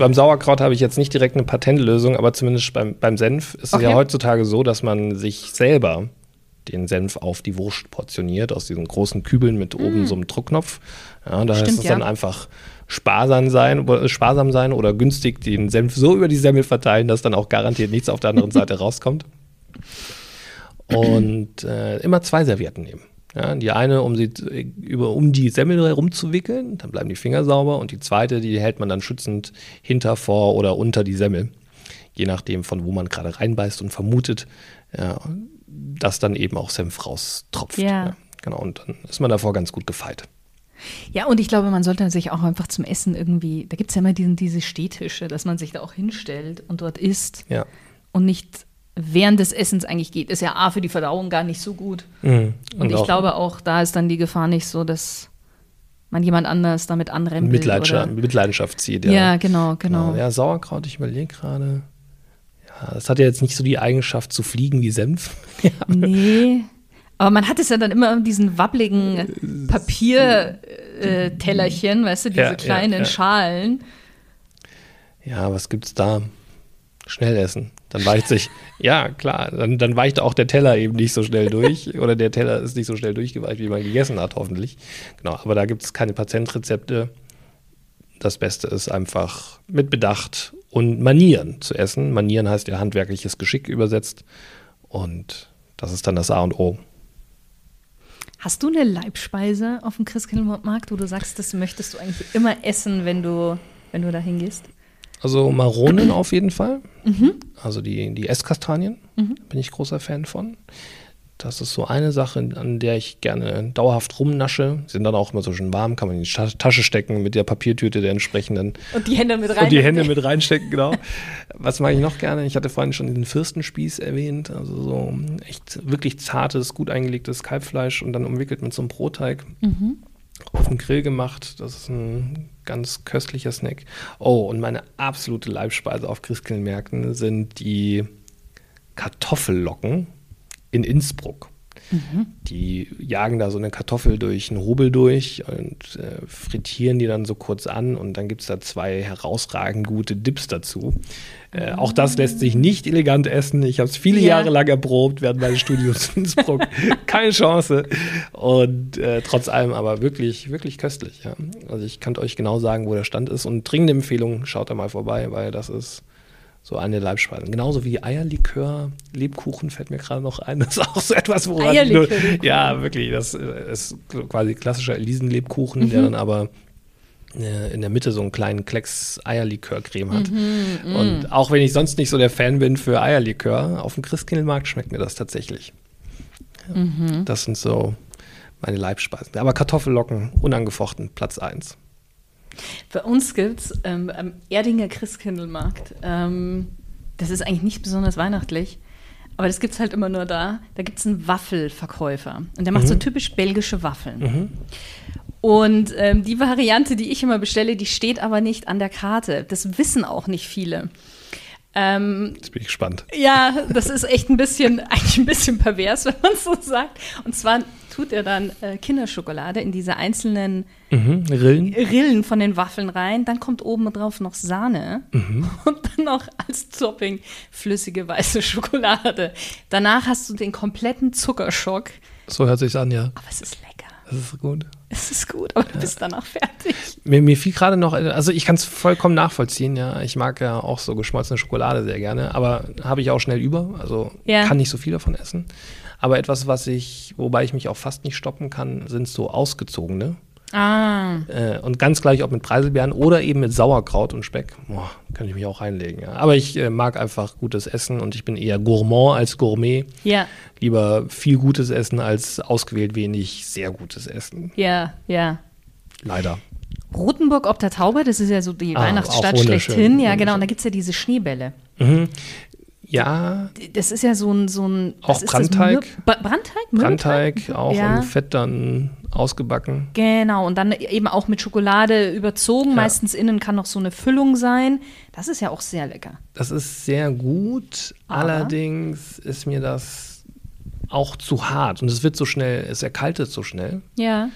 beim Sauerkraut habe ich jetzt nicht direkt eine Patentlösung, aber zumindest beim, beim Senf ist Okay. es ja heutzutage so, dass man sich selber den Senf auf die Wurst portioniert aus diesen großen Kübeln mit oben so einem Druckknopf. Ja, da heißt Mm. Stimmt, es ja. dann einfach sparsam sein, äh, sparsam sein oder günstig den Senf so über die Semmel verteilen, dass dann auch garantiert nichts auf der anderen Seite rauskommt. Und äh, immer zwei Servietten nehmen. Ja, die eine, um sie über, um die Semmel herumzuwickeln, dann bleiben die Finger sauber. Und die zweite, die hält man dann schützend hinter, vor oder unter die Semmel. Je nachdem, von wo man gerade reinbeißt und vermutet, ja, dass dann eben auch Senf raustropft. Ja. genau, und dann ist man davor ganz gut gefeit. Ja, und ich glaube, man sollte sich auch einfach zum Essen irgendwie, da gibt es ja immer diesen, diese Stehtische, dass man sich da auch hinstellt und dort isst Ja. und nicht während des Essens eigentlich geht. Ist ja A für die Verdauung gar nicht so gut. Mhm. Und, ich auch glaube auch, da ist dann die Gefahr nicht so, dass man jemand anders damit anrempelt. Mitleidenschaft, Mitleidenschaft zieht. ja. genau, genau. Ja, Sauerkraut, ich überlege gerade. Ja, das hat ja jetzt nicht so die Eigenschaft zu fliegen wie Senf. ja. Nee. Aber man hat es ja dann immer in diesen wabbligen Papiertellerchen, weißt du, diese Ja, ja, kleinen ja. Schalen. Ja, was gibt's da? Schnell essen. Dann weicht sich, ja klar, dann, dann weicht auch der Teller eben nicht so schnell durch oder der Teller ist nicht so schnell durchgeweicht, wie man gegessen hat, hoffentlich. Genau, aber da gibt es keine Patentrezepte. Das Beste ist einfach mit Bedacht und Manieren zu essen. Manieren heißt ja handwerkliches Geschick übersetzt. Und das ist dann das A und O. Hast du eine Leibspeise auf dem Christkindlmarkt, wo du sagst, das möchtest du eigentlich immer essen, wenn du, wenn du da hingehst? Also Maronen auf jeden Fall. Also die, die Esskastanien bin ich großer Fan von. Das ist so eine Sache, an der ich gerne dauerhaft rumnasche. Sind dann auch immer so schön warm, kann man in die Ta- Tasche stecken mit der Papiertüte der entsprechenden Und die Hände mit rein. und die Hände mit reinstecken, genau. Was mag ich noch gerne? Ich hatte vorhin schon diesen Fürstenspieß erwähnt. Also so echt wirklich zartes, gut eingelegtes Kalbfleisch und dann umwickelt mit so einem Brotteig. Auf dem Grill gemacht. Das ist ein ganz köstlicher Snack. Oh, und meine absolute Leibspeise auf Christkindlmärkten sind die Kartoffellocken in Innsbruck. Die jagen da so eine Kartoffel durch einen Hobel durch und äh, frittieren die dann so kurz an und dann gibt es da zwei herausragend gute Dips dazu. Äh, auch das lässt sich nicht elegant essen. Ich habe es viele Ja. Jahre lang erprobt während meines Studiums in Innsbruck. Keine Chance. Und äh, trotz allem aber wirklich, wirklich köstlich. Ja. Also ich kann euch genau sagen, wo der Stand ist. Und dringende Empfehlung, schaut da mal vorbei, weil das ist so eine Leibspeise. Genauso wie Eierlikör, Lebkuchen fällt mir gerade noch ein. Das ist auch so etwas, woran ich nur, Eierlikör, Lebkuchen. Ja, wirklich. Das äh, ist quasi klassischer Elisenlebkuchen, der dann aber äh, in der Mitte so einen kleinen Klecks Eierlikörcreme hat. Und auch wenn ich sonst nicht so der Fan bin für Eierlikör, auf dem Christkindlmarkt schmeckt mir das tatsächlich. Ja, Das sind so meine Leibspeisen. Aber Kartoffellocken, unangefochten, Platz 1. Bei uns gibt es ähm, am Erdinger Christkindlmarkt, ähm, das ist eigentlich nicht besonders weihnachtlich, aber das gibt es halt immer nur da. Da gibt es einen Waffelverkäufer und der macht so typisch belgische Waffeln. Und ähm, die Variante, die ich immer bestelle, die steht aber nicht an der Karte. Das wissen auch nicht viele. Ähm, Jetzt bin ich gespannt. ja, das ist echt ein bisschen, eigentlich ein bisschen pervers, wenn man es so sagt. Und zwar tut er dann äh, Kinderschokolade in diese einzelnen Mhm. Rillen? Rillen von den Waffeln rein, dann kommt oben drauf noch Sahne und dann noch als Topping flüssige weiße Schokolade. Danach hast du den kompletten Zuckerschock, So hört sich's an, ja. aber es ist lecker. Das ist gut. Es ist gut, aber du bist danach fertig. Mir, mir fiel gerade noch, also ich kann es vollkommen nachvollziehen, ja. Ich mag ja auch so geschmolzene Schokolade sehr gerne, aber habe ich auch schnell über. Also Ja. kann nicht so viel davon essen. Aber etwas, was ich, wobei ich mich auch fast nicht stoppen kann, sind so ausgezogene. Ah, Äh, und ganz gleich, ob mit Preiselbeeren oder eben mit Sauerkraut und Speck. Boah, kann ich mich auch reinlegen. Ja. Aber ich äh, mag einfach gutes Essen und ich bin eher Gourmand als Gourmet. ja, Lieber viel gutes Essen als ausgewählt wenig sehr gutes Essen. ja, ja. Leider. Rotenburg ob der Tauber, das ist ja so die Ah, Weihnachtsstadt schlechthin. Ja, genau. Und da gibt es ja diese Schneebälle. Ja, Das ist ja so ein. So ein Auch? Brandteig? Brandteig? Brandteig auch Ja. in Fett dann ausgebacken. Genau, und dann eben auch mit Schokolade überzogen. Ja. Meistens innen kann noch so eine Füllung sein. Das ist ja auch sehr lecker. Das ist sehr gut, Aber? allerdings ist mir das auch zu hart und es wird so schnell, es erkaltet so schnell Ja.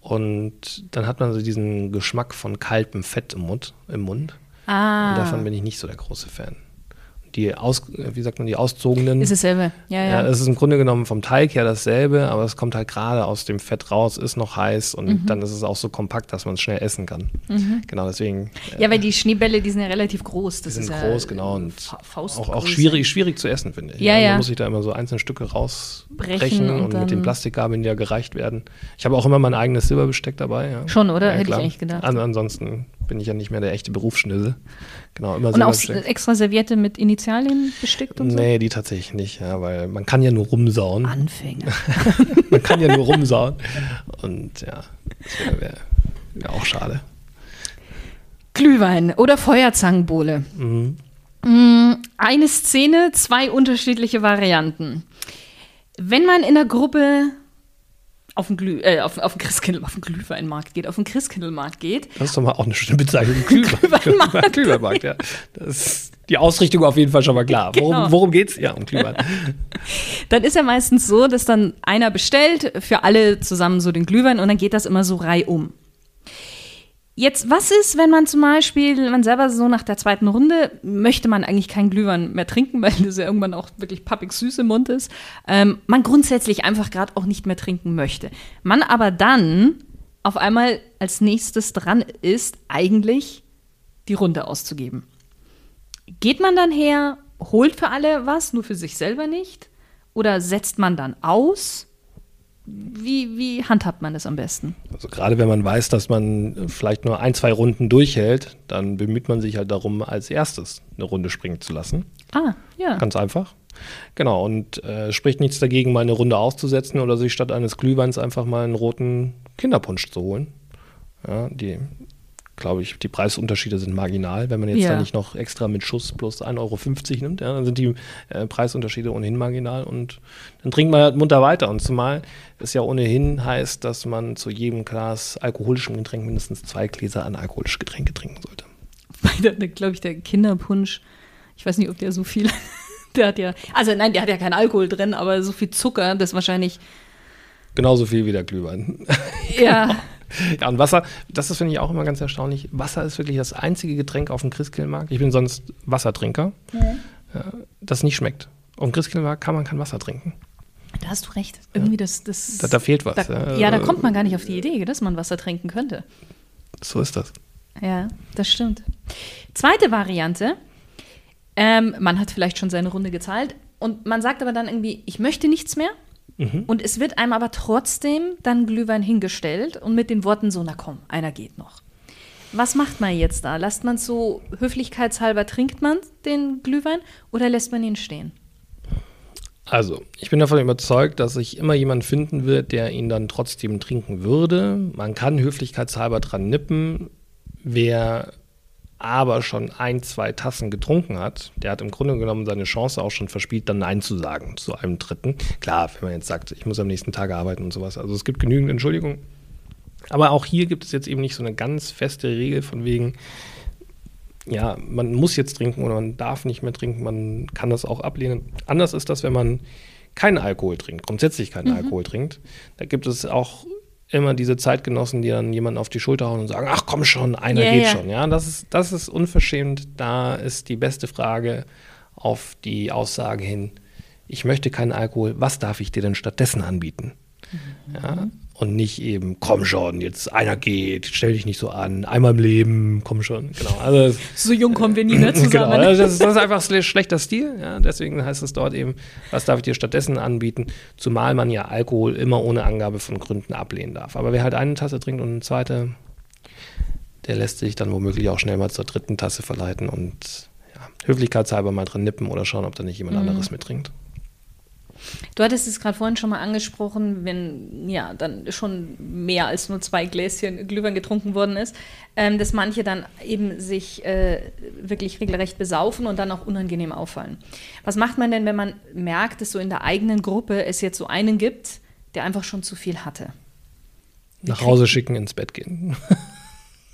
und dann hat man so diesen Geschmack von kaltem Fett im Mund. Im Mund. Ah. Und davon bin ich nicht so der große Fan. Die aus, wie sagt man, die auszogenen. Ist dasselbe. Ja, ja. Ja, es ist im Grunde genommen vom Teig her dasselbe, aber es kommt halt gerade aus dem Fett raus, ist noch heiß und Mhm. dann ist es auch so kompakt, dass man es schnell essen kann. Genau, deswegen. äh, ja, weil die Schneebälle, die sind ja relativ groß. Das die sind ist groß, ja genau. Und auch, auch schwierig, schwierig zu essen, finde ich. Ja, Also ja. Man muss sich da immer so einzelne Stücke rausbrechen Brechen und und, mit den Plastikgabeln, die ja gereicht werden. Ich habe auch immer mein eigenes Silberbesteck dabei. Ja. Schon, oder? Ja, Hätte ich eigentlich gedacht. An, ansonsten bin ich ja nicht mehr der echte Berufsschnitzel. Genau, immer Und auch extra Serviette mit Initialien bestickt und so? Nee, die tatsächlich nicht, ja, weil man kann ja nur rumsauen. Anfänger. Man kann ja nur rumsauen. Und ja, das wäre wär, wär auch schade. Glühwein oder Feuerzangenbowle. Mhm. Mm, Eine Szene, zwei unterschiedliche Varianten. Wenn man in der Gruppe auf den, Glüh, äh, auf, auf den Christkindl, auf den Glühweinmarkt geht, auf den Christkindlmarkt geht, Das ist doch mal auch eine schöne Bezeichnung. Glühweinmarkt. Glühweinmarkt, ja. Das ist die Ausrichtung auf jeden Fall schon mal klar. Worum, Genau. worum geht's? Ja, um Glühwein. dann ist ja meistens so, dass dann einer bestellt, für alle zusammen so den Glühwein und dann geht das immer so reihum. Jetzt, was ist, wenn man zum Beispiel, man selber so nach der zweiten Runde, möchte man eigentlich keinen Glühwein mehr trinken, weil das ja irgendwann auch wirklich pappig süß im Mund ist, ähm, man grundsätzlich einfach gerade auch nicht mehr trinken möchte. Man aber dann auf einmal als nächstes dran ist, eigentlich die Runde auszugeben. Geht man dann her, holt für alle was, nur für sich selber nicht? Oder setzt man dann aus? Wie, wie handhabt man das am besten? Also gerade wenn man weiß, dass man vielleicht nur ein, zwei Runden durchhält, dann bemüht man sich halt darum, als erstes eine Runde springen zu lassen. Ah, ja. Ganz einfach. Genau, und äh, spricht nichts dagegen, mal eine Runde auszusetzen oder sich statt eines Glühweins einfach mal einen roten Kinderpunsch zu holen. Ja, die, glaube ich, die Preisunterschiede sind marginal. Wenn man jetzt Ja. da nicht noch extra mit Schuss plus 1,50 Euro nimmt, ja, dann sind die äh, Preisunterschiede ohnehin marginal und dann trinkt man halt munter weiter. Und zumal es ja ohnehin heißt, dass man zu jedem Glas alkoholischem Getränk mindestens zwei Gläser an alkoholische Getränke trinken sollte. Weil der, glaube ich, der Kinderpunsch, ich weiß nicht, ob der so viel, der hat ja, also nein, der hat ja keinen Alkohol drin, aber so viel Zucker, das wahrscheinlich, Genauso viel wie der Glühwein. ja, Ja, und Wasser, das ist, finde ich, auch immer ganz erstaunlich. Wasser ist wirklich das einzige Getränk auf dem Christkindlmarkt. Ich bin sonst Wassertrinker, ja, das nicht schmeckt. Auf dem Christkindlmarkt kann man kein Wasser trinken. da hast du recht. Irgendwie das, das Da, da fehlt was. da, ja. ja, da kommt man gar nicht auf die Idee, dass man Wasser trinken könnte. So ist das. Ja, das stimmt. Zweite Variante, ähm, man hat vielleicht schon seine Runde gezahlt und man sagt aber dann irgendwie, ich möchte nichts mehr. Und es wird einem aber trotzdem dann Glühwein hingestellt und mit den Worten so, na komm, einer geht noch. Was macht man jetzt da? Lasst man so höflichkeitshalber, trinkt man den Glühwein oder lässt man ihn stehen? Also, ich bin davon überzeugt, dass sich immer jemand finden wird, der ihn dann trotzdem trinken würde. Man kann höflichkeitshalber dran nippen. Wer aber schon ein, zwei Tassen getrunken hat, der hat im Grunde genommen seine Chance auch schon verspielt, dann Nein zu sagen zu einem Dritten. Klar, wenn man jetzt sagt, ich muss am nächsten Tag arbeiten und sowas. Also es gibt genügend Entschuldigungen. Aber auch hier gibt es jetzt eben nicht so eine ganz feste Regel von wegen, ja, man muss jetzt trinken oder man darf nicht mehr trinken, man kann das auch ablehnen. Anders ist das, wenn man keinen Alkohol trinkt, grundsätzlich keinen Alkohol trinkt. Da gibt es auch immer diese Zeitgenossen, die dann jemanden auf die Schulter hauen und sagen, ach komm schon, einer Ja, geht ja. schon. Ja, das ist, das ist unverschämt. Da ist die beste Frage auf die Aussage hin, ich möchte keinen Alkohol, was darf ich dir denn stattdessen anbieten? Ja, und nicht eben, komm schon, jetzt einer geht, stell dich nicht so an, einmal im Leben, komm schon. Genau. Also, So jung kommen wir nie mehr Genau, zusammen. das ist, das ist einfach schle- schlechter Stil. Ja, deswegen heißt es dort eben, was darf ich dir stattdessen anbieten? Zumal man ja Alkohol immer ohne Angabe von Gründen ablehnen darf. Aber wer halt eine Tasse trinkt und eine zweite, der lässt sich dann womöglich auch schnell mal zur dritten Tasse verleiten und ja, höflichkeitshalber mal dran nippen oder schauen, ob da nicht jemand Mhm. anderes mittrinkt. Du hattest es gerade vorhin schon mal angesprochen, wenn ja dann schon mehr als nur zwei Gläschen Glühwein getrunken worden ist, ähm, dass manche dann eben sich äh, wirklich regelrecht besaufen und dann auch unangenehm auffallen. Was macht man denn, wenn man merkt, dass so in der eigenen Gruppe es jetzt so einen gibt, der einfach schon zu viel hatte? Nach Hause schicken, ins Bett gehen.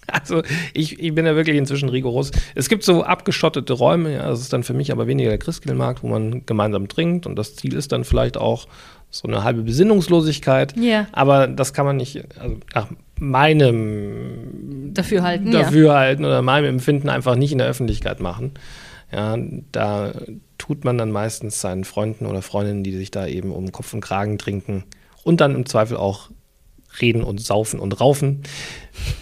Also ich, ich bin ja wirklich inzwischen rigoros. Es gibt so abgeschottete Räume, ja, das ist dann für mich aber weniger der Christkindlmarkt, wo man gemeinsam trinkt und das Ziel ist dann vielleicht auch so eine halbe Besinnungslosigkeit. Ja. Aber das kann man nicht, also nach meinem dafür halten, dafür ja. oder meinem Empfinden einfach nicht in der Öffentlichkeit machen. Ja, da tut man dann meistens seinen Freunden oder Freundinnen, die sich da eben um Kopf und Kragen trinken und dann im Zweifel auch reden und saufen und raufen.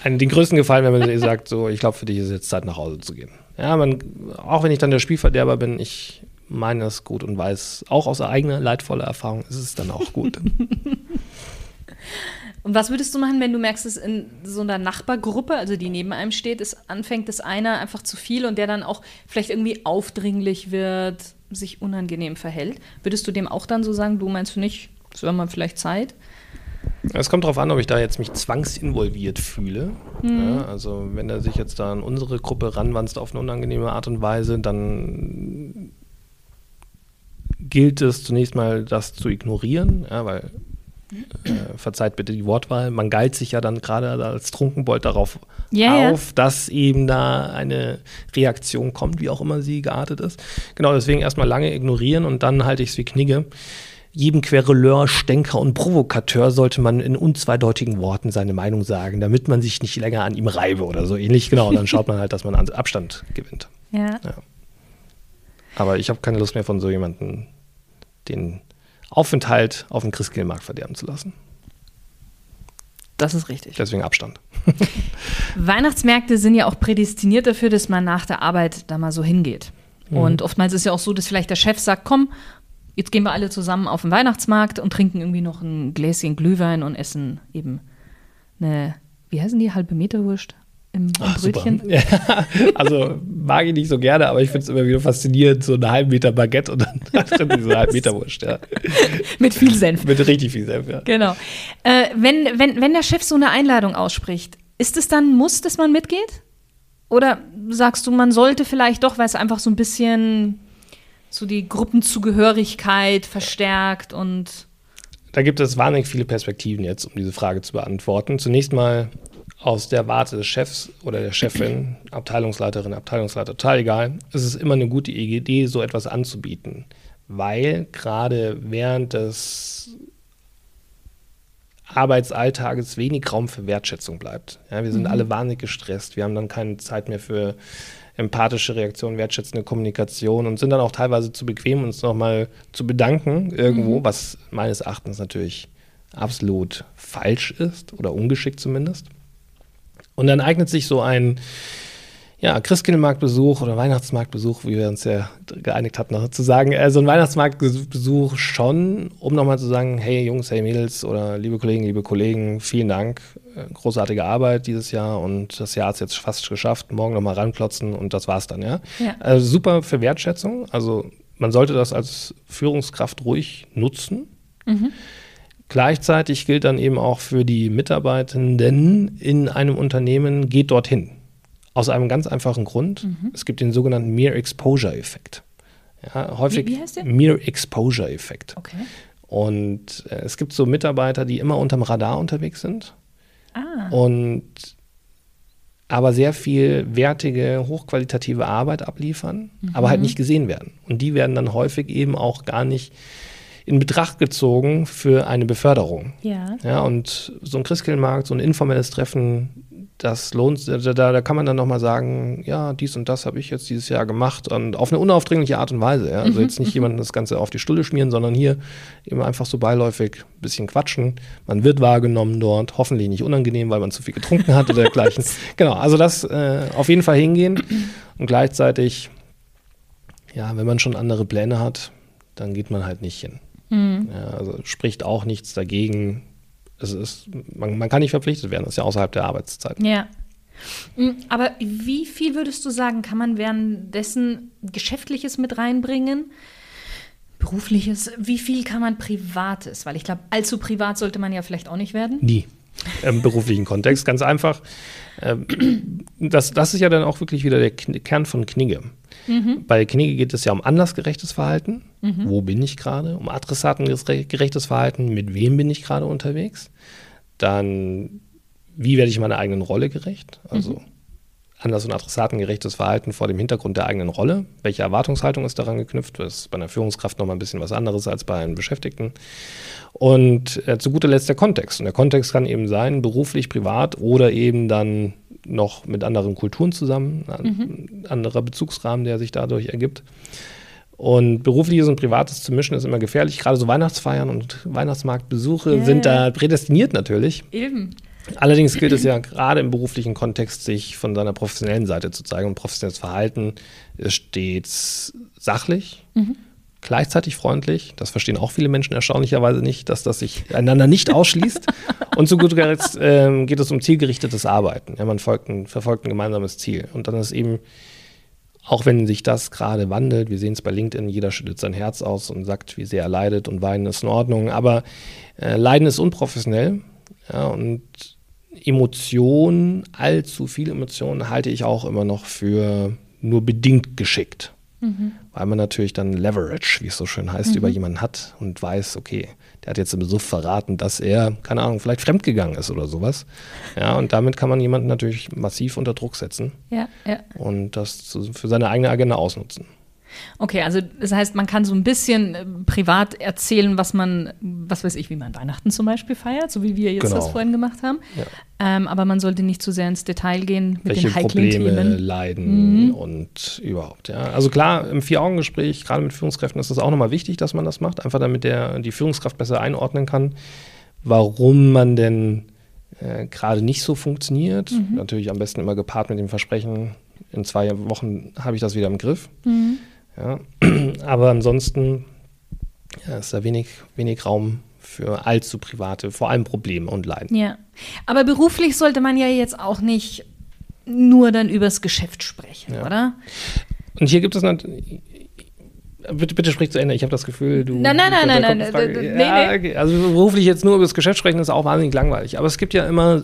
Einen, den größten Gefallen, wenn man sagt, so, ich glaube, für dich ist jetzt Zeit, nach Hause zu gehen. Ja, man, auch wenn ich dann der Spielverderber bin, ich meine es gut und weiß, auch aus eigener leidvoller Erfahrung ist es dann auch gut. Und was würdest du machen, wenn du merkst, dass in so einer Nachbargruppe, also die neben einem steht, es anfängt, dass einer einfach zu viel und der dann auch vielleicht irgendwie aufdringlich wird, sich unangenehm verhält? Würdest du dem auch dann so sagen, du meinst du nicht, es wäre mal vielleicht Zeit? Es kommt darauf an, ob ich da jetzt mich zwangsinvolviert fühle. Mhm. Ja, also wenn er sich jetzt da an unsere Gruppe ranwanzt auf eine unangenehme Art und Weise, dann gilt es zunächst mal, das zu ignorieren, ja, weil äh, verzeiht bitte die Wortwahl, man geilt sich ja dann gerade als Trunkenbold darauf yeah, auf, yeah. dass eben da eine Reaktion kommt, wie auch immer sie geartet ist. Genau, deswegen erstmal lange ignorieren und dann halte ich es wie Knigge. Jedem Querelleur, Stänker und Provokateur sollte man in unzweideutigen Worten seine Meinung sagen, damit man sich nicht länger an ihm reibe oder so ähnlich. Genau, dann schaut man halt, dass man Abstand gewinnt. Ja. ja. Aber ich habe keine Lust mehr von so jemandem, den Aufenthalt auf dem Christkindlmarkt verderben zu lassen. Das ist richtig. Deswegen Abstand. Weihnachtsmärkte sind ja auch prädestiniert dafür, dass man nach der Arbeit da mal so hingeht. Mhm. Und oftmals ist es ja auch so, dass vielleicht der Chef sagt, komm, jetzt gehen wir alle zusammen auf den Weihnachtsmarkt und trinken irgendwie noch ein Gläschen Glühwein und essen eben eine, wie heißen die, halbe Meter Wurst? im, im Ach, Brötchen. Ja, also mag ich nicht so gerne, aber ich finde es immer wieder faszinierend, so einen halben Meter Baguette und dann drin diese halben Meter Wurst. Ja. Mit viel Senf. Mit richtig viel Senf, ja. Genau. Äh, wenn, wenn, wenn der Chef so eine Einladung ausspricht, ist es dann ein Muss, dass man mitgeht? Oder sagst du, man sollte vielleicht doch, weil es einfach so ein bisschen so die Gruppenzugehörigkeit verstärkt und da gibt es wahnsinnig viele Perspektiven jetzt, um diese Frage zu beantworten. Zunächst mal aus der Warte des Chefs oder der Chefin, Abteilungsleiterin, Abteilungsleiter, total egal, ist es immer eine gute Idee, so etwas anzubieten. Weil gerade während des Arbeitsalltages wenig Raum für Wertschätzung bleibt. Ja, wir sind mhm. alle wahnsinnig gestresst. Wir haben dann keine Zeit mehr für empathische Reaktion, wertschätzende Kommunikation und sind dann auch teilweise zu bequem, uns nochmal zu bedanken irgendwo, mhm. was meines Erachtens natürlich absolut falsch ist oder ungeschickt zumindest. Und dann eignet sich so ein ja, Christkindlmarktbesuch oder Weihnachtsmarktbesuch, wie wir uns ja geeinigt hatten, noch zu sagen, also ein Weihnachtsmarktbesuch schon, um nochmal zu sagen, hey Jungs, hey Mädels oder liebe Kollegen, liebe Kollegen, vielen Dank, äh, großartige Arbeit dieses Jahr und das Jahr ist jetzt fast geschafft, morgen nochmal ranklotzen und das war's dann, ja. ja. Also super für Wertschätzung, also man sollte das als Führungskraft ruhig nutzen. Mhm. Gleichzeitig gilt dann eben auch für die Mitarbeitenden in einem Unternehmen, geht dorthin. Aus einem ganz einfachen Grund. Mhm. Es gibt den sogenannten Mere Exposure Effekt. Ja, häufig wie, wie heißt der? Mere Exposure Effekt. Okay. Und äh, es gibt so Mitarbeiter, die immer unterm Radar unterwegs sind. Ah. Und aber sehr viel wertige, hochqualitative Arbeit abliefern, mhm. aber halt nicht gesehen werden. Und die werden dann häufig eben auch gar nicht in Betracht gezogen für eine Beförderung. Ja. Ja, und so ein Christkindlmarkt, so ein informelles Treffen, das lohnt, da, da kann man dann nochmal sagen, ja, dies und das habe ich jetzt dieses Jahr gemacht und auf eine unaufdringliche Art und Weise. Ja? Also mhm. jetzt nicht jemandem das Ganze auf die Stulle schmieren, sondern hier eben einfach so beiläufig ein bisschen quatschen. Man wird wahrgenommen dort, hoffentlich nicht unangenehm, weil man zu viel getrunken hat oder dergleichen. genau, also das äh, auf jeden Fall hingehen und gleichzeitig, ja, wenn man schon andere Pläne hat, dann geht man halt nicht hin. Mhm. Ja, also spricht auch nichts dagegen. Es ist, man, man, kann nicht verpflichtet werden, das ist ja außerhalb der Arbeitszeit. Ja. Mhm, aber wie viel würdest du sagen, kann man währenddessen Geschäftliches mit reinbringen? Berufliches? Wie viel kann man Privates? Weil ich glaube, allzu privat sollte man ja vielleicht auch nicht werden. Nie. Im beruflichen Kontext, ganz einfach. Ähm, das, das ist ja dann auch wirklich wieder der Kern von Knigge. Mhm. Bei Knigge geht es ja um anlassgerechtes Verhalten. Mhm. Wo bin ich gerade? Um adressatengerechtes Verhalten. Mit wem bin ich gerade unterwegs? Dann, wie werde ich meiner eigenen Rolle gerecht? Also mhm. Anlass- und adressatengerechtes Verhalten vor dem Hintergrund der eigenen Rolle. Welche Erwartungshaltung ist daran geknüpft? Das ist bei einer Führungskraft nochmal ein bisschen was anderes als bei einem Beschäftigten. Und äh, zu guter Letzt der Kontext. Und der Kontext kann eben sein, beruflich, privat oder eben dann noch mit anderen Kulturen zusammen, ein mhm. anderer Bezugsrahmen, der sich dadurch ergibt. Und berufliches und privates zu mischen ist immer gefährlich. Gerade so Weihnachtsfeiern und Weihnachtsmarktbesuche yeah. sind da prädestiniert natürlich. Eben. Allerdings gilt es ja gerade im beruflichen Kontext, sich von seiner professionellen Seite zu zeigen. Und professionelles Verhalten ist stets sachlich, mhm. gleichzeitig freundlich. Das verstehen auch viele Menschen erstaunlicherweise nicht, dass das sich einander nicht ausschließt. und zu guter Letzt äh, geht es um zielgerichtetes Arbeiten. Ja, man ein, verfolgt ein gemeinsames Ziel. Und dann ist eben auch wenn sich das gerade wandelt, wir sehen es bei LinkedIn, jeder schüttet sein Herz aus und sagt, wie sehr er leidet und weinen ist in Ordnung. Aber äh, Leiden ist unprofessionell ja, und Emotionen, allzu viele Emotionen halte ich auch immer noch für nur bedingt geschickt. Mhm. Weil man natürlich dann Leverage, wie es so schön heißt, mhm. über jemanden hat und weiß, okay, der hat jetzt im Suff verraten, dass er, keine Ahnung, vielleicht fremdgegangen ist oder sowas. Ja, und damit kann man jemanden natürlich massiv unter Druck setzen. Ja, ja. Und das für seine eigene Agenda ausnutzen. Okay, also das heißt, man kann so ein bisschen äh, privat erzählen, was man, was weiß ich, wie man Weihnachten zum Beispiel feiert, so wie wir jetzt genau. das vorhin gemacht haben. Ja. Ähm, aber man sollte nicht zu sehr ins Detail gehen mit Welche den heiklen Probleme Themen. leiden mhm. und überhaupt. Ja. Also klar, im Vier-Augen-Gespräch, gerade mit Führungskräften, ist es auch nochmal wichtig, dass man das macht, einfach damit der die Führungskraft besser einordnen kann, warum man denn äh, gerade nicht so funktioniert. Mhm. Natürlich am besten immer gepaart mit dem Versprechen, in zwei Wochen habe ich das wieder im Griff. Mhm. Ja. Aber ansonsten ja, ist da wenig, wenig Raum für allzu private, vor allem Probleme und Leiden. Ja. Aber beruflich sollte man ja jetzt auch nicht nur dann übers Geschäft sprechen, ja. oder? Und hier gibt es natürlich. Bitte, bitte sprich zu Ende. Ich habe das Gefühl, du. Nein, nein, nein, nein, nein. Nee, ja, okay. Also beruflich jetzt nur über das Geschäft sprechen ist auch wahnsinnig langweilig. Aber es gibt ja immer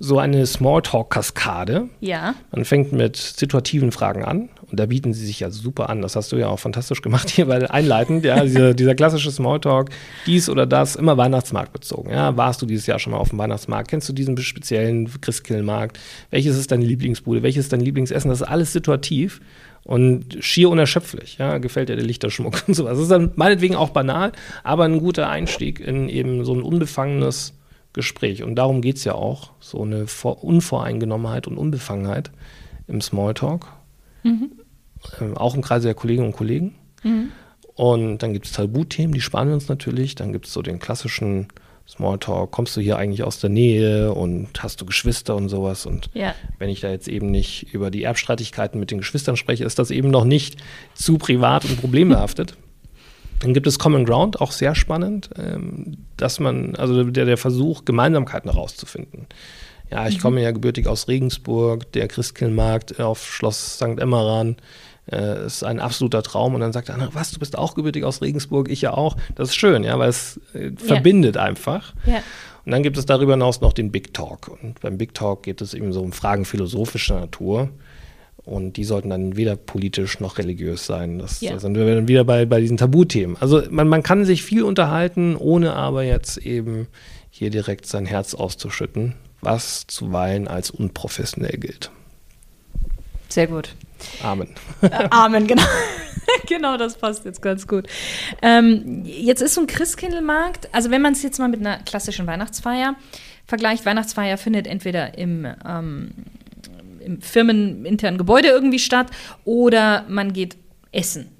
so eine Smalltalk-Kaskade. Ja. Man fängt mit situativen Fragen an und da bieten sie sich ja super an. Das hast du ja auch fantastisch gemacht hier bei Einleitend. Ja, dieser, dieser klassische Smalltalk, dies oder das, immer Weihnachtsmarkt bezogen. Ja, warst du dieses Jahr schon mal auf dem Weihnachtsmarkt? Kennst du diesen speziellen Christkindlmarkt? Welches ist deine Lieblingsbude? Welches ist dein Lieblingsessen? Das ist alles situativ und schier unerschöpflich. Ja, gefällt dir der Lichterschmuck und sowas. Das ist dann meinetwegen auch banal, aber ein guter Einstieg in eben so ein unbefangenes Gespräch. Und darum geht es ja auch, so eine Unvoreingenommenheit und Unbefangenheit im Smalltalk. Mhm. Ähm, auch im Kreise der Kolleginnen und Kollegen. Mhm. Und dann gibt es Tabuthemen, die sparen wir uns natürlich. Dann gibt es so den klassischen Smalltalk, kommst du hier eigentlich aus der Nähe und hast du Geschwister und sowas. Und ja. wenn ich da jetzt eben nicht über die Erbstreitigkeiten mit den Geschwistern spreche, ist das eben noch nicht zu privat und problembehaftet. Dann gibt es Common Ground, auch sehr spannend, ähm, dass man, also der, der Versuch, Gemeinsamkeiten herauszufinden. Ja, ich mhm. komme ja gebürtig aus Regensburg, der Christkindlmarkt auf Schloss St. Emmeran äh, ist ein absoluter Traum. Und dann sagt er, was, du bist auch gebürtig aus Regensburg, ich ja auch. Das ist schön, ja, weil es äh, verbindet einfach. Ja. Und dann gibt es darüber hinaus noch den Big Talk. Und beim Big Talk geht es eben so um Fragen philosophischer Natur. Und die sollten dann weder politisch noch religiös sein. Das, ja. da sind wir dann wieder bei, bei diesen Tabuthemen. Also man, man kann sich viel unterhalten, ohne aber jetzt eben hier direkt sein Herz auszuschütten, was zuweilen als unprofessionell gilt. Sehr gut. Amen. Äh, Amen, genau. genau, das passt jetzt ganz gut. Ähm, jetzt ist so ein Christkindlmarkt, also wenn man es jetzt mal mit einer klassischen Weihnachtsfeier vergleicht, Weihnachtsfeier findet entweder im ähm, im firmeninternen Gebäude irgendwie statt oder man geht essen.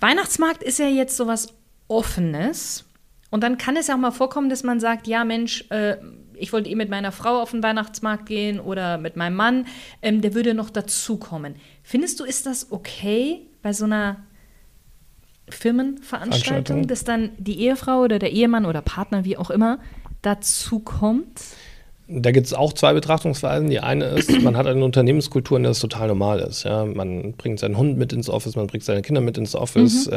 Weihnachtsmarkt ist ja jetzt sowas Offenes. Und dann kann es ja auch mal vorkommen, dass man sagt, ja Mensch, äh, ich wollte eh mit meiner Frau auf den Weihnachtsmarkt gehen oder mit meinem Mann, ähm, der würde noch dazukommen. Findest du, ist das okay bei so einer Firmenveranstaltung, dass dann die Ehefrau oder der Ehemann oder Partner, wie auch immer, dazukommt? Da gibt es auch zwei Betrachtungsweisen. Die eine ist, man hat eine Unternehmenskultur, in der es total normal ist. Ja? Man bringt seinen Hund mit ins Office, man bringt seine Kinder mit ins Office. Mhm.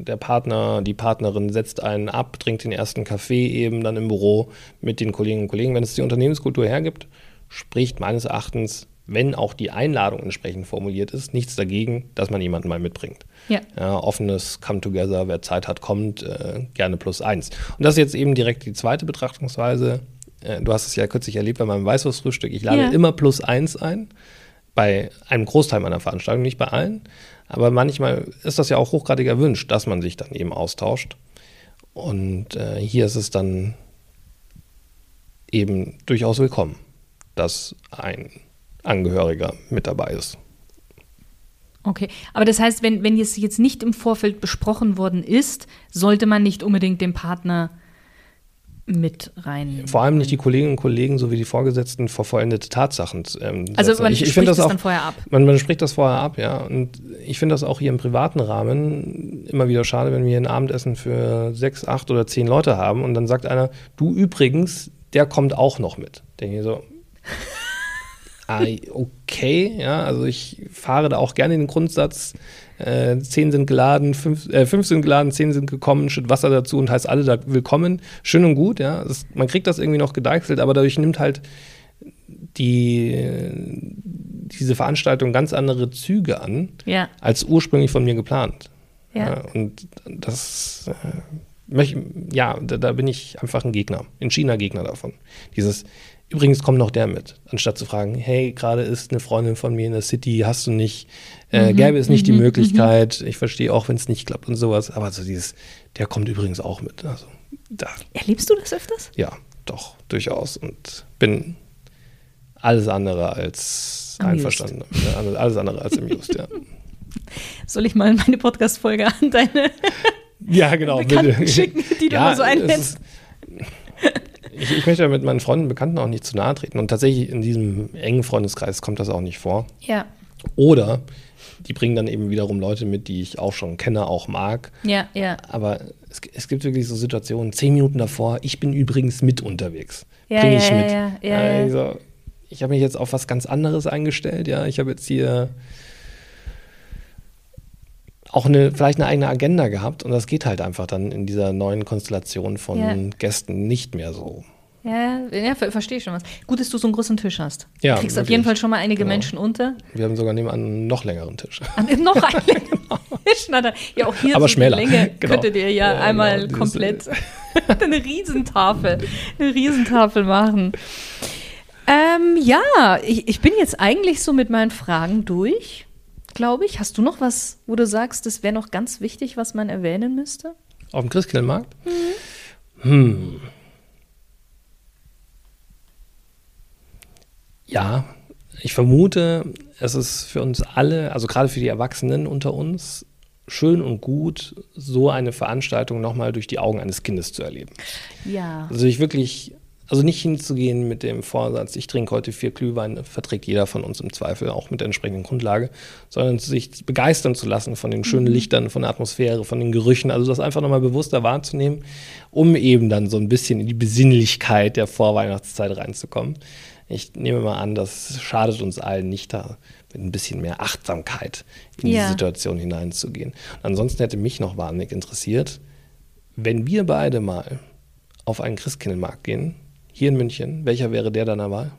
Äh, der Partner, die Partnerin setzt einen ab, trinkt den ersten Kaffee eben dann im Büro mit den Kolleginnen und Kollegen. Wenn es die Unternehmenskultur hergibt, spricht meines Erachtens, wenn auch die Einladung entsprechend formuliert ist, nichts dagegen, dass man jemanden mal mitbringt. Ja. ja offenes Come-Together, wer Zeit hat, kommt, äh, gerne plus eins. Und das ist jetzt eben direkt die zweite Betrachtungsweise du hast es ja kürzlich erlebt bei meinem Weißwurstfrühstück, ich lade ja. immer plus eins ein. Bei einem Großteil meiner Veranstaltungen, nicht bei allen. Aber manchmal ist das ja auch hochgradig erwünscht, dass man sich dann eben austauscht. Und äh, hier ist es dann eben durchaus willkommen, dass ein Angehöriger mit dabei ist. Okay, aber das heißt, wenn, wenn es jetzt nicht im Vorfeld besprochen worden ist, sollte man nicht unbedingt den Partner mit rein. Vor allem nicht die Kolleginnen und Kollegen sowie die Vorgesetzten vor vollendete Tatsachen. Ähm, also man ich, ich spricht das, das auch, dann vorher ab. Man, man, spricht das vorher ab, ja. Und ich finde das auch hier im privaten Rahmen immer wieder schade, wenn wir ein Abendessen für sechs, acht oder zehn Leute haben und dann sagt einer, du übrigens, der kommt auch noch mit. Denke ich so. Ah, okay, ja, also ich fahre da auch gerne den Grundsatz, äh, zehn sind geladen, fünf, äh, fünf sind geladen, zehn sind gekommen, schütt Wasser dazu und heißt alle da willkommen. Schön und gut, ja. Das, man kriegt das irgendwie noch gedeichselt, aber dadurch nimmt halt die, diese Veranstaltung ganz andere Züge an, ja. als ursprünglich von mir geplant. Ja. ja und das, äh, ja, da, da, bin ich einfach ein Gegner, ein China-Gegner davon. Dieses, Übrigens kommt noch der mit, anstatt zu fragen, hey, gerade ist eine Freundin von mir in der City, hast du nicht, äh, mhm. gäbe es nicht mhm. die Möglichkeit, mhm. ich verstehe auch, wenn es nicht klappt und sowas, aber so dieses, der kommt übrigens auch mit. Also, da. Erlebst du das öfters? Ja, doch, durchaus und bin alles andere als amused. einverstanden. Ja, alles andere als amused, ja. Soll ich mal meine Podcast-Folge an deine ja, genau, Bekannten schicken, die du ja, mal so einhältst? Ich, ich, möchte ja mit meinen Freunden und Bekannten auch nicht zu nahe treten. Und tatsächlich in diesem engen Freundeskreis kommt das auch nicht vor. Ja. Oder die bringen dann eben wiederum Leute mit, die ich auch schon kenne, auch mag. Ja, ja. Aber es, es gibt wirklich so Situationen, zehn Minuten davor, ich bin übrigens mit unterwegs. Ja, Bring ich ja, mit. Ja, ja, also, ich habe mich jetzt auf was ganz anderes eingestellt. Ja, ich habe jetzt hier auch eine, vielleicht eine eigene Agenda gehabt und das geht halt einfach dann in dieser neuen Konstellation von ja. Gästen nicht mehr so. Ja, ja, ver verstehe schon was. Gut, dass du so einen großen Tisch hast. Ja, du kriegst wirklich. auf jeden Fall schon mal einige genau. Menschen unter. Wir haben sogar nebenan einen noch längeren Tisch. An, noch einen längeren Tisch? Na, da, ja, auch hier Aber so schmäler. Länge genau. könntet ihr ja, ja einmal genau, komplett eine Riesentafel, eine Riesentafel machen. Ähm, ja, ich, ich bin jetzt eigentlich so mit meinen Fragen durch glaube ich. Hast du noch was, wo du sagst, das wäre noch ganz wichtig, was man erwähnen müsste? Auf dem Christkindlmarkt? Mhm. Hm. Ja, ich vermute, es ist für uns alle, also gerade für die Erwachsenen unter uns, schön und gut, so eine Veranstaltung nochmal durch die Augen eines Kindes zu erleben. Ja. Also ich wirklich also nicht hinzugehen mit dem Vorsatz, ich trinke heute vier Glühwein, verträgt jeder von uns im Zweifel, auch mit der entsprechenden Grundlage, sondern sich begeistern zu lassen von den schönen mhm. Lichtern, von der Atmosphäre, von den Gerüchen, also das einfach nochmal bewusster wahrzunehmen, um eben dann so ein bisschen in die Besinnlichkeit der Vorweihnachtszeit reinzukommen. Ich nehme mal an, das schadet uns allen nicht, da mit ein bisschen mehr Achtsamkeit in ja. die Situation hineinzugehen. Und ansonsten hätte mich noch wahnsinnig interessiert, wenn wir beide mal auf einen Christkindlmarkt gehen, hier in München, welcher wäre der deiner Wahl?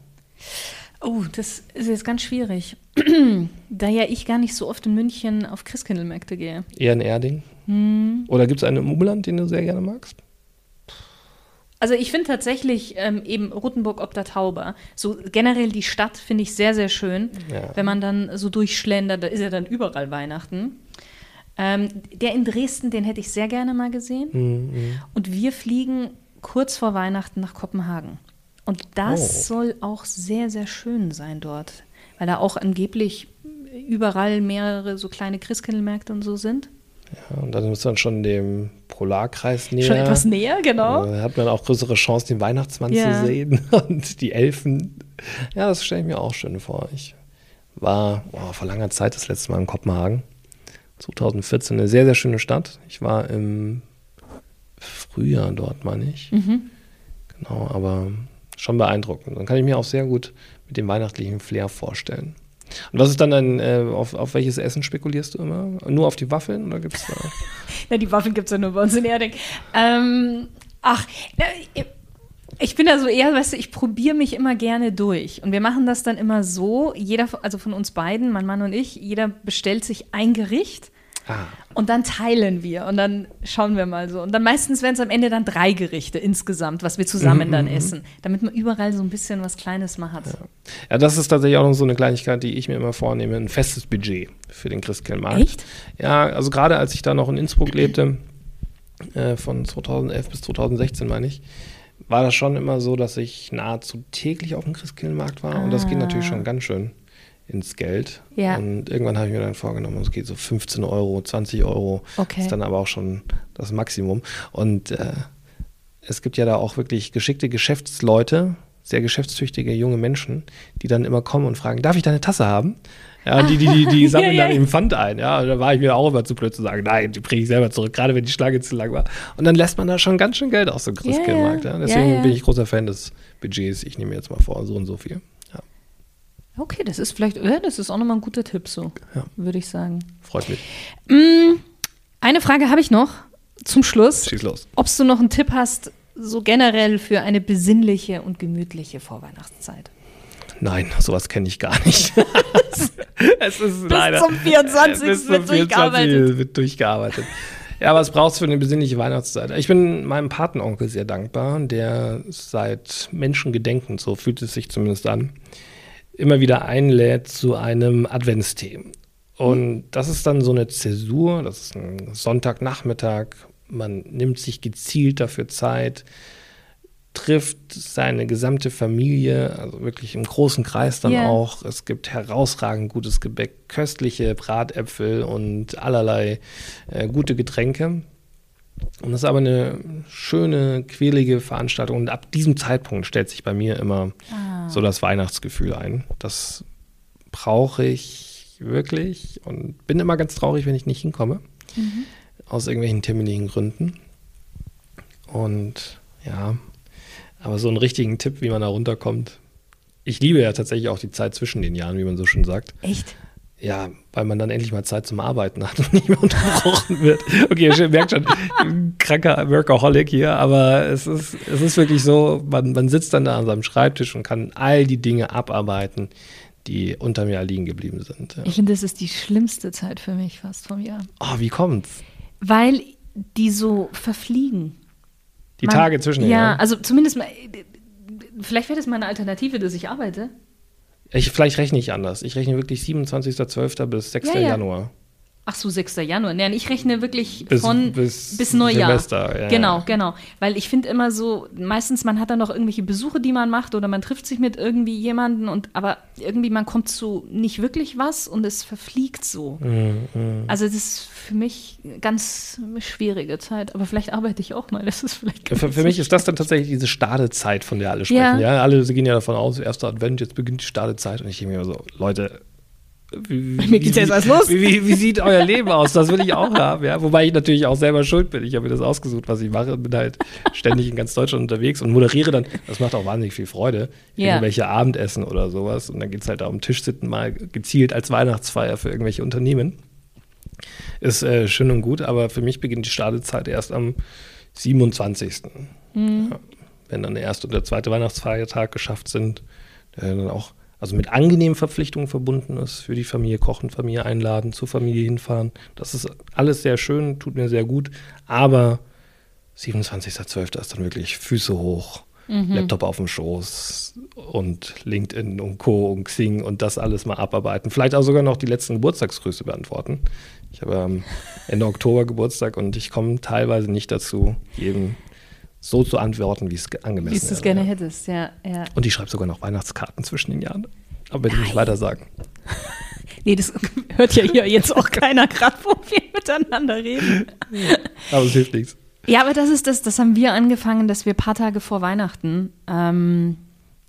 Oh, das ist jetzt ganz schwierig. da ja ich gar nicht so oft in München auf Christkindlmärkte gehe. Eher in Erding? Hm. Oder gibt es einen im Umland, den du sehr gerne magst? Also ich finde tatsächlich ähm, eben Rothenburg ob der Tauber, so generell die Stadt finde ich sehr, sehr schön. Ja. Wenn man dann so durchschlendert, da ist ja dann überall Weihnachten. Ähm, der in Dresden, den hätte ich sehr gerne mal gesehen. Mhm. Und wir fliegen kurz vor Weihnachten nach Kopenhagen. Und das oh. soll auch sehr, sehr schön sein dort, weil da auch angeblich überall mehrere so kleine Christkindlmärkte und so sind. Ja, und dann ist man schon dem Polarkreis näher. Schon etwas näher, genau. Da hat man auch größere Chancen, den Weihnachtsmann ja. zu sehen und die Elfen. Ja, das stelle ich mir auch schön vor. Ich war oh, vor langer Zeit das letzte Mal in Kopenhagen. 2014 eine sehr, sehr schöne Stadt. Ich war im Frühjahr dort, meine ich. Mhm. Genau, aber schon beeindruckend. Dann kann ich mir auch sehr gut mit dem weihnachtlichen Flair vorstellen. Und was ist dann ein, äh, auf, auf welches Essen spekulierst du immer? Nur auf die Waffeln oder gibt es da? Na, die Waffeln gibt es ja nur bei uns in Erding. Ähm, ach, ich bin da so eher, weißt du, ich probiere mich immer gerne durch. Und wir machen das dann immer so, jeder, also von uns beiden, mein Mann und ich, jeder bestellt sich ein Gericht Ah. Und dann teilen wir und dann schauen wir mal so. Und dann meistens werden es am Ende dann drei Gerichte insgesamt, was wir zusammen mhm, dann mhm. essen, damit man überall so ein bisschen was Kleines mal hat. Ja. ja. das ist tatsächlich auch noch so eine Kleinigkeit, die ich mir immer vornehme, ein festes Budget für den Christkindlmarkt. Echt? Ja, also gerade als ich da noch in Innsbruck lebte, äh, von 2011 bis 2016 meine ich, war das schon immer so, dass ich nahezu täglich auf dem Christkindlmarkt war. Ah. Und das geht natürlich schon ganz schön ins Geld. Ja. Und irgendwann habe ich mir dann vorgenommen, es geht so 15 Euro, 20 Euro. Okay. Ist dann aber auch schon das Maximum. Und äh, es gibt ja da auch wirklich geschickte Geschäftsleute, sehr geschäftstüchtige junge Menschen, die dann immer kommen und fragen, darf ich deine Tasse haben? Ja, die, die, die, die sammeln ja, ja, dann eben Pfand ein. Ja, und da war ich mir auch immer zu blöd zu sagen, nein, die bringe ich selber zurück, gerade wenn die Schlange zu lang war. Und dann lässt man da schon ganz schön Geld aus dem Christkindmarkt. Ja, Deswegen bin ich großer Fan des Budgets. Ich nehme jetzt mal vor, so und so viel. Okay, das ist vielleicht, ja, das ist auch nochmal ein guter Tipp, so würde ich sagen. Freut mich. Mm, eine Frage habe ich noch zum Schluss. Schieß los. Ob du noch einen Tipp hast, so generell für eine besinnliche und gemütliche Vorweihnachtszeit? Nein, sowas kenne ich gar nicht. es ist bis leider, zum 24. Bis zum wird 24. durchgearbeitet. Wird durchgearbeitet. Ja, was brauchst du für eine besinnliche Weihnachtszeit? Ich bin meinem Patenonkel sehr dankbar, der seit Menschengedenken, so fühlt es sich zumindest an, immer wieder einlädt zu einem Adventstee. Und das ist dann so eine Zäsur, das ist ein Sonntagnachmittag, man nimmt sich gezielt dafür Zeit, trifft seine gesamte Familie, also wirklich im großen Kreis dann yeah. auch. Es gibt herausragend gutes Gebäck, köstliche Bratäpfel und allerlei äh, gute Getränke. Und das ist aber eine schöne, quälige Veranstaltung. Und ab diesem Zeitpunkt stellt sich bei mir immer ah. so das Weihnachtsgefühl ein. Das brauche ich wirklich und bin immer ganz traurig, wenn ich nicht hinkomme. Mhm. Aus irgendwelchen terminlichen Gründen. Und ja, aber so einen richtigen Tipp, wie man da runterkommt. Ich liebe ja tatsächlich auch die Zeit zwischen den Jahren, wie man so schön sagt. Echt? Ja, weil man dann endlich mal Zeit zum Arbeiten hat und nicht mehr unterbrochen wird. Okay, ihr merkt schon, kranker Workaholic hier, aber es ist, es ist wirklich so, man, man sitzt dann da an seinem Schreibtisch und kann all die Dinge abarbeiten, die unter mir liegen geblieben sind. Ja. Ich finde, das ist die schlimmste Zeit für mich fast vom Jahr. Oh, wie kommt's? Weil die so verfliegen. Die man, Tage zwischen den Ja, Jahren. also zumindest mal, vielleicht wäre das mal eine Alternative, dass ich arbeite. Ich, vielleicht rechne ich anders. Ich rechne wirklich 27.12. bis 6. Ja, ja. Januar. Ach so, 6. Januar. Nein, ich rechne wirklich bis, von bis, bis Neujahr. Silvester, ja. Genau, genau. Weil ich finde immer so, meistens man hat dann noch irgendwelche Besuche, die man macht oder man trifft sich mit irgendwie jemanden und aber irgendwie man kommt zu nicht wirklich was und es verfliegt so. Mhm. Also das ist für mich eine ganz schwierige Zeit, aber vielleicht arbeite ich auch mal. Das ist vielleicht für, für mich ist das dann tatsächlich diese Stadezeit, von der alle sprechen. Ja. ja, alle gehen ja davon aus, erster Advent, jetzt beginnt die Stadezeit und ich denke mir so, Leute, wie, Mir geht's jetzt was los. Wie, wie, wie, sieht euer Leben aus? Das will ich auch haben, ja. Wobei ich natürlich auch selber schuld bin. Ich habe mir das ausgesucht, was ich mache. Bin halt ständig in ganz Deutschland unterwegs und moderiere dann. Das macht auch wahnsinnig viel Freude. Ja. Irgendwelche Abendessen oder sowas. Und dann geht es halt darum, Tischsitten mal gezielt als Weihnachtsfeier für irgendwelche Unternehmen. Ist äh, schön und gut, aber für mich beginnt die Startezeit erst am 27. Mhm. Ja, wenn dann der erste und der zweite Weihnachtsfeiertag geschafft sind, dann auch also mit angenehmen Verpflichtungen verbunden ist, für die Familie kochen, Familie einladen, zur Familie hinfahren. Das ist alles sehr schön, tut mir sehr gut, aber 27.12. ist dann wirklich Füße hoch, mhm. Laptop auf dem Schoß und LinkedIn und Co. und Xing und das alles mal abarbeiten. Vielleicht auch sogar noch die letzten Geburtstagsgrüße beantworten. Ich habe Ende Oktober Geburtstag und ich komme teilweise nicht dazu, jedem so zu antworten, wie es angemessen ist. Wie du es gerne ja. hättest, ja, ja. Und ich schreibe sogar noch Weihnachtskarten zwischen den Jahren. Aber bitte nicht weiter sagen. nee, das hört ja hier jetzt auch keiner gerade, wo wir miteinander reden. aber es hilft nichts. Ja, aber das ist das, das haben wir angefangen, dass wir ein paar Tage vor Weihnachten ähm,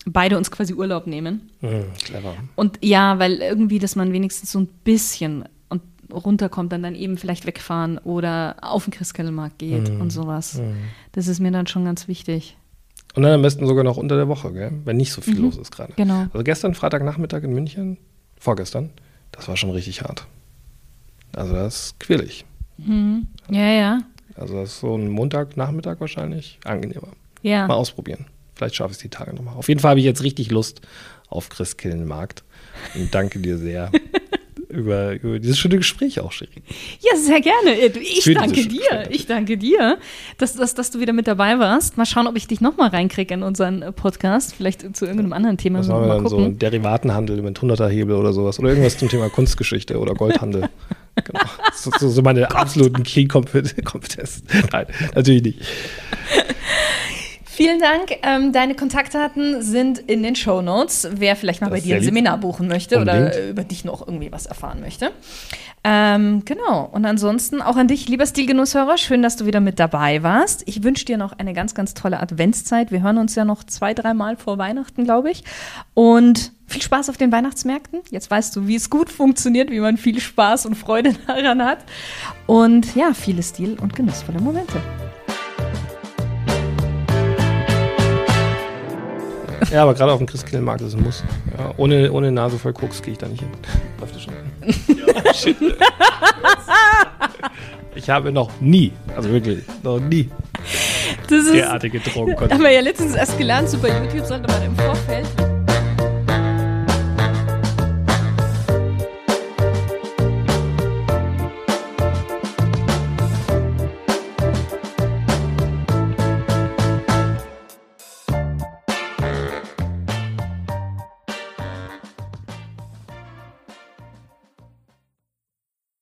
beide uns quasi Urlaub nehmen. Mhm, clever. Und ja, weil irgendwie, dass man wenigstens so ein bisschen runterkommt, dann dann eben vielleicht wegfahren oder auf den Christkindlmarkt geht mhm. und sowas. Mhm. Das ist mir dann schon ganz wichtig. Und dann am besten sogar noch unter der Woche, gell? wenn nicht so viel mhm. los ist gerade. Genau. Also gestern Freitagnachmittag in München, vorgestern, das war schon richtig hart. Also das ist quirlig. Mhm. Ja, ja. Also das ist so ein Montagnachmittag wahrscheinlich angenehmer. Ja. Mal ausprobieren. Vielleicht schaffe ich es die Tage nochmal. Auf jeden Fall habe ich jetzt richtig Lust auf Christkindlmarkt. Und danke dir sehr. über, über dieses schöne Gespräch auch, Shirin. Ja, sehr gerne. Ich Schön, danke dir. Ich danke dir, dass, dass, dass du wieder mit dabei warst. Mal schauen, ob ich dich nochmal reinkriege in unseren äh, Podcast. Vielleicht zu irgendeinem anderen Thema. Was machen wir dann so? Derivatenhandel mit 100er Hebel oder sowas. Oder irgendwas zum Thema Kunstgeschichte oder Goldhandel. genau. So, so, so meine absoluten Key-Kompetenzen. Nein, natürlich nicht. Vielen Dank. Ähm, deine Kontaktdaten sind in den Show Notes. Wer vielleicht mal Das bei dir ein lieb. Seminar buchen möchte Unbedingt. oder über dich noch irgendwie was erfahren möchte. Ähm, genau. Und ansonsten auch an dich, lieber Stilgenusshörer. Schön, dass du wieder mit dabei warst. Ich wünsche dir noch eine ganz, ganz tolle Adventszeit. Wir hören uns ja noch zwei, dreimal vor Weihnachten, glaube ich. Und viel Spaß auf den Weihnachtsmärkten. Jetzt weißt du, wie es gut funktioniert, wie man viel Spaß und Freude daran hat. Und ja, viele Stil- und genussvolle Momente. Ja, aber gerade auf dem Christkindlmarkt ist es ein Muss. Ja, ohne, ohne Nase voll Koks gehe ich da nicht hin. Läuft das schon? Ja, shit. Ich habe noch nie, also wirklich, noch nie Das derartige Drogen haben wir ja letztens erst gelernt, so bei YouTube sollte man im Vorfeld